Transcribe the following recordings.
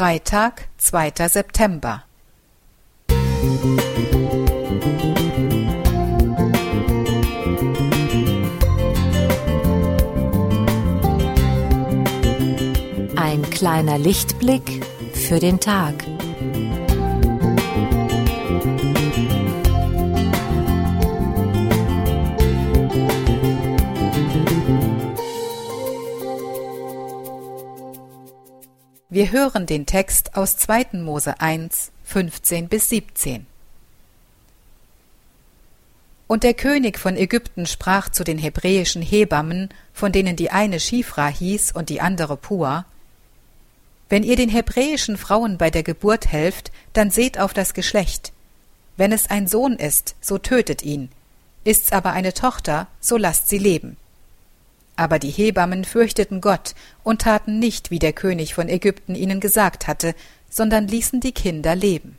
Freitag, 2. September. Ein kleiner Lichtblick für den Tag. Wir hören den Text aus 2. Mose 1, 15 bis 17. Und der König von Ägypten sprach zu den hebräischen Hebammen, von denen die eine Schifra hieß und die andere Pua, Wenn ihr den hebräischen Frauen bei der Geburt helft, dann seht auf das Geschlecht. Wenn es ein Sohn ist, so tötet ihn. Ist's aber eine Tochter, so lasst sie leben. Aber die Hebammen fürchteten Gott und taten nicht, wie der König von Ägypten ihnen gesagt hatte, sondern ließen die Kinder leben.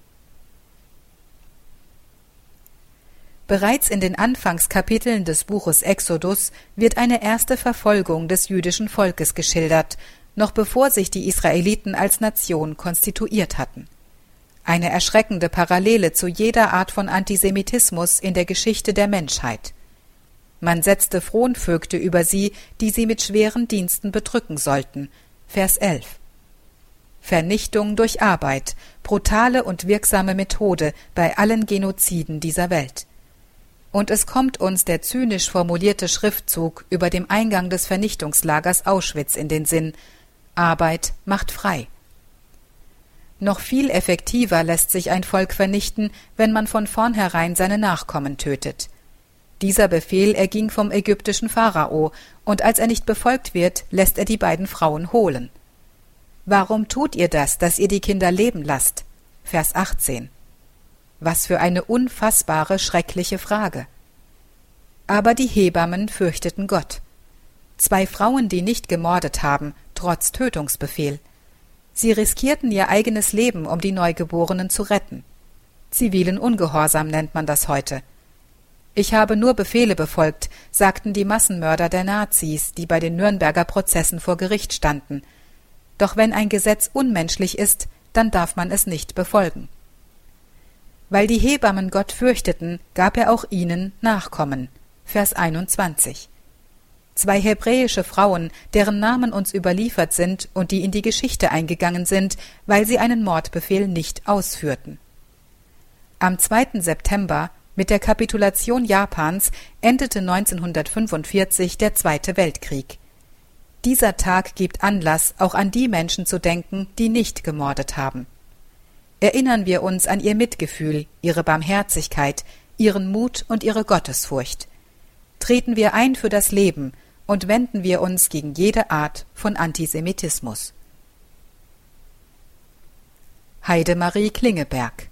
Bereits in den Anfangskapiteln des Buches Exodus wird eine erste Verfolgung des jüdischen Volkes geschildert, noch bevor sich die Israeliten als Nation konstituiert hatten. Eine erschreckende Parallele zu jeder Art von Antisemitismus in der Geschichte der Menschheit. Man setzte Fronvögte über sie, die sie mit schweren Diensten bedrücken sollten. Vers 11. Vernichtung durch Arbeit, brutale und wirksame Methode bei allen Genoziden dieser Welt. Und es kommt uns der zynisch formulierte Schriftzug über dem Eingang des Vernichtungslagers Auschwitz in den Sinn Arbeit macht frei. Noch viel effektiver lässt sich ein Volk vernichten, wenn man von vornherein seine Nachkommen tötet. Dieser Befehl erging vom ägyptischen Pharao, und als er nicht befolgt wird, lässt er die beiden Frauen holen. Warum tut ihr das, dass ihr die Kinder leben lasst? Vers 18. Was für eine unfassbare, schreckliche Frage. Aber die Hebammen fürchteten Gott. Zwei Frauen, die nicht gemordet haben, trotz Tötungsbefehl. Sie riskierten ihr eigenes Leben, um die Neugeborenen zu retten. Zivilen Ungehorsam nennt man das heute. Ich habe nur Befehle befolgt, sagten die Massenmörder der Nazis, die bei den Nürnberger Prozessen vor Gericht standen. Doch wenn ein Gesetz unmenschlich ist, dann darf man es nicht befolgen. Weil die Hebammen Gott fürchteten, gab er auch ihnen Nachkommen. Vers 21. Zwei hebräische Frauen, deren Namen uns überliefert sind und die in die Geschichte eingegangen sind, weil sie einen Mordbefehl nicht ausführten. Am 2. September mit der Kapitulation Japans endete 1945 der Zweite Weltkrieg. Dieser Tag gibt Anlass, auch an die Menschen zu denken, die nicht gemordet haben. Erinnern wir uns an ihr Mitgefühl, ihre Barmherzigkeit, ihren Mut und ihre Gottesfurcht. Treten wir ein für das Leben und wenden wir uns gegen jede Art von Antisemitismus. Heidemarie Klingeberg